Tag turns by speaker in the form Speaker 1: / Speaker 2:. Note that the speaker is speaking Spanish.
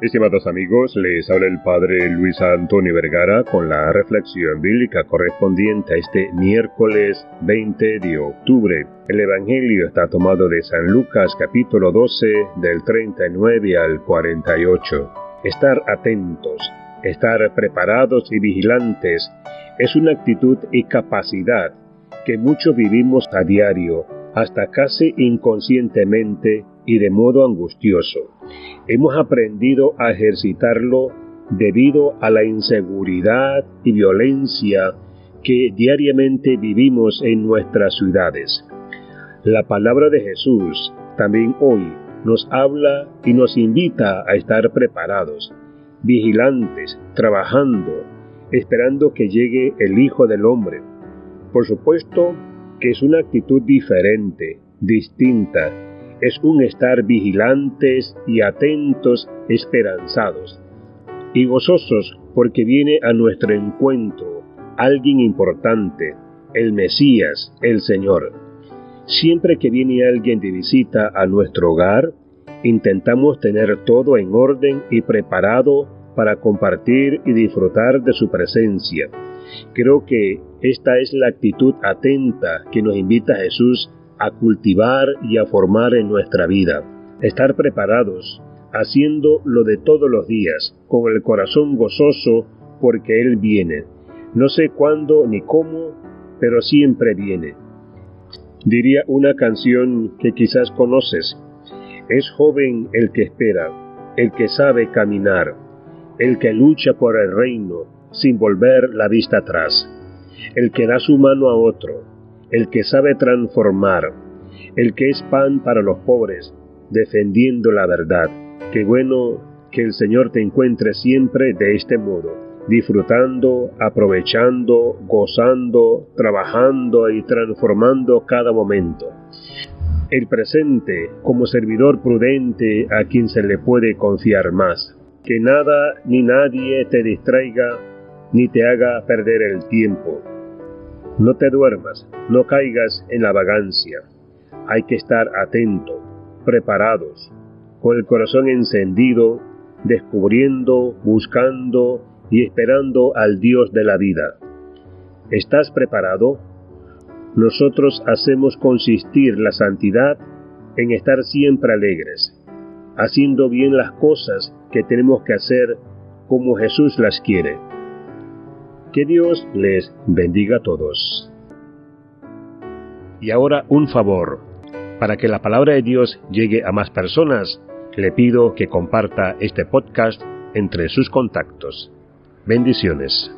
Speaker 1: Estimados amigos, les habla el Padre Luis Antonio Vergara con la reflexión bíblica correspondiente a este miércoles 20 de octubre. El Evangelio está tomado de San Lucas capítulo 12 del 39 al 48. Estar atentos, estar preparados y vigilantes es una actitud y capacidad que muchos vivimos a diario, hasta casi inconscientemente y de modo angustioso. Hemos aprendido a ejercitarlo debido a la inseguridad y violencia que diariamente vivimos en nuestras ciudades. La palabra de Jesús también hoy nos habla y nos invita a estar preparados, vigilantes, trabajando, esperando que llegue el Hijo del Hombre. Por supuesto que es una actitud diferente, distinta, es un estar vigilantes y atentos, esperanzados y gozosos porque viene a nuestro encuentro alguien importante, el Mesías, el Señor. Siempre que viene alguien de visita a nuestro hogar, intentamos tener todo en orden y preparado para compartir y disfrutar de su presencia. Creo que esta es la actitud atenta que nos invita Jesús a cultivar y a formar en nuestra vida. Estar preparados, haciendo lo de todos los días, con el corazón gozoso porque Él viene. No sé cuándo ni cómo, pero siempre viene. Diría una canción que quizás conoces. Es joven el que espera, el que sabe caminar, el que lucha por el reino sin volver la vista atrás, el que da su mano a otro, el que sabe transformar, el que es pan para los pobres, defendiendo la verdad. Qué bueno que el Señor te encuentre siempre de este modo, disfrutando, aprovechando, gozando, trabajando y transformando cada momento. El presente como servidor prudente a quien se le puede confiar más. Que nada ni nadie te distraiga ni te haga perder el tiempo no te duermas, no caigas en la vagancia. Hay que estar atento, preparados, con el corazón encendido, descubriendo, buscando y esperando al Dios de la vida. ¿Estás preparado? Nosotros hacemos consistir la santidad en estar siempre alegres, haciendo bien las cosas que tenemos que hacer como Jesús las quiere. Que Dios les bendiga a todos. Y ahora un favor. Para que la palabra de Dios llegue a más personas, le pido que comparta este podcast entre sus contactos. Bendiciones.